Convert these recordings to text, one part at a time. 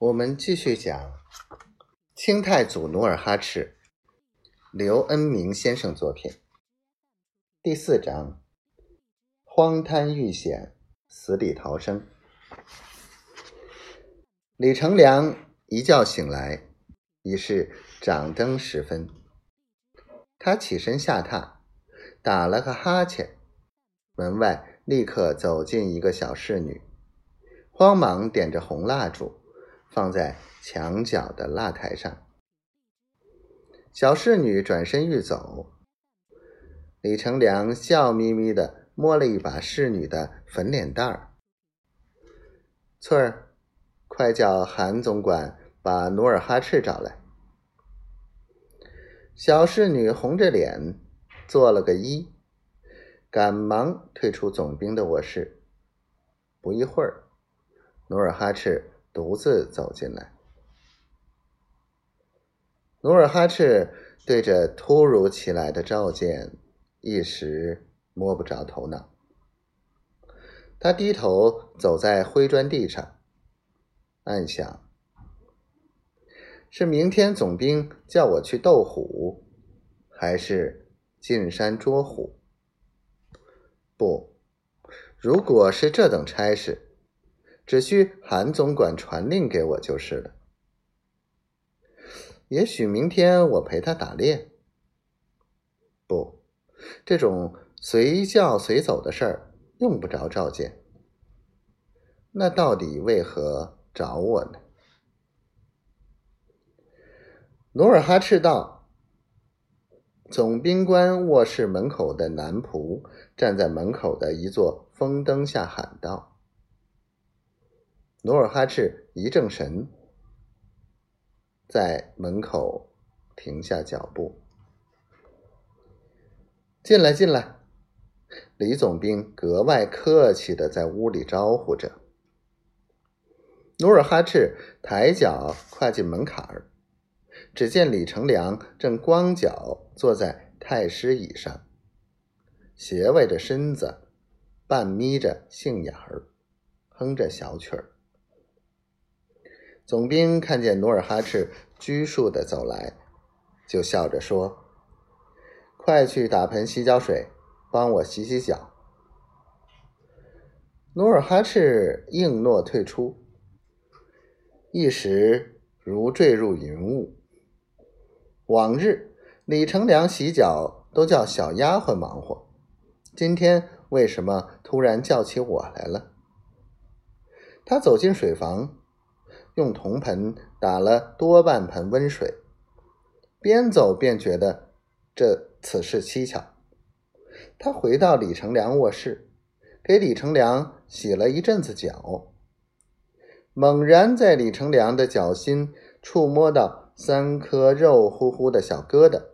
我们继续讲清太祖努尔哈赤，刘恩明先生作品第四章：荒滩遇险，死里逃生。李成梁一觉醒来，已是掌灯时分。他起身下榻，打了个哈欠，门外立刻走进一个小侍女，慌忙点着红蜡烛。放在墙角的蜡台上，小侍女转身欲走，李成梁笑眯眯的摸了一把侍女的粉脸蛋儿：“翠儿，快叫韩总管把努尔哈赤找来。”小侍女红着脸做了个揖，赶忙退出总兵的卧室。不一会儿，努尔哈赤。独自走进来，努尔哈赤对着突如其来的召见一时摸不着头脑。他低头走在灰砖地上，暗想：是明天总兵叫我去斗虎，还是进山捉虎？不，如果是这等差事。只需韩总管传令给我就是了。也许明天我陪他打猎。不，这种随叫随走的事儿用不着召见。那到底为何找我呢？努尔哈赤道：总兵官卧室门口的男仆站在门口的一座风灯下喊道。努尔哈赤一正神，在门口停下脚步。进来，进来！李总兵格外客气的在屋里招呼着。努尔哈赤抬脚跨进门槛儿，只见李成梁正光脚坐在太师椅上，斜歪着身子，半眯着杏眼儿，哼着小曲儿。总兵看见努尔哈赤拘束的走来，就笑着说：“快去打盆洗脚水，帮我洗洗脚。”努尔哈赤应诺退出，一时如坠入云雾。往日李成梁洗脚都叫小丫鬟忙活，今天为什么突然叫起我来了？他走进水房。用铜盆打了多半盆温水，边走边觉得这此事蹊跷。他回到李成梁卧室，给李成梁洗了一阵子脚，猛然在李成梁的脚心触摸到三颗肉乎乎的小疙瘩。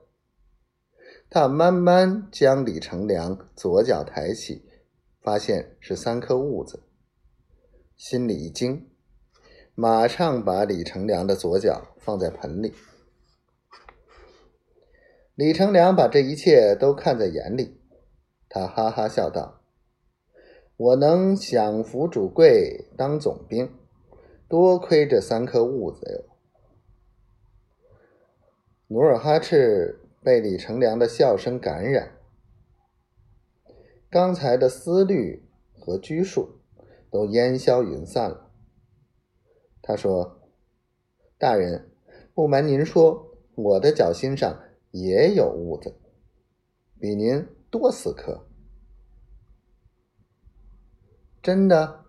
他慢慢将李成梁左脚抬起，发现是三颗痦子，心里一惊。马上把李成梁的左脚放在盆里。李成梁把这一切都看在眼里，他哈哈笑道：“我能享福主贵当总兵，多亏这三颗痦子哟。”努尔哈赤被李成梁的笑声感染，刚才的思虑和拘束都烟消云散了。他说：“大人，不瞒您说，我的脚心上也有痦子，比您多四颗。”真的？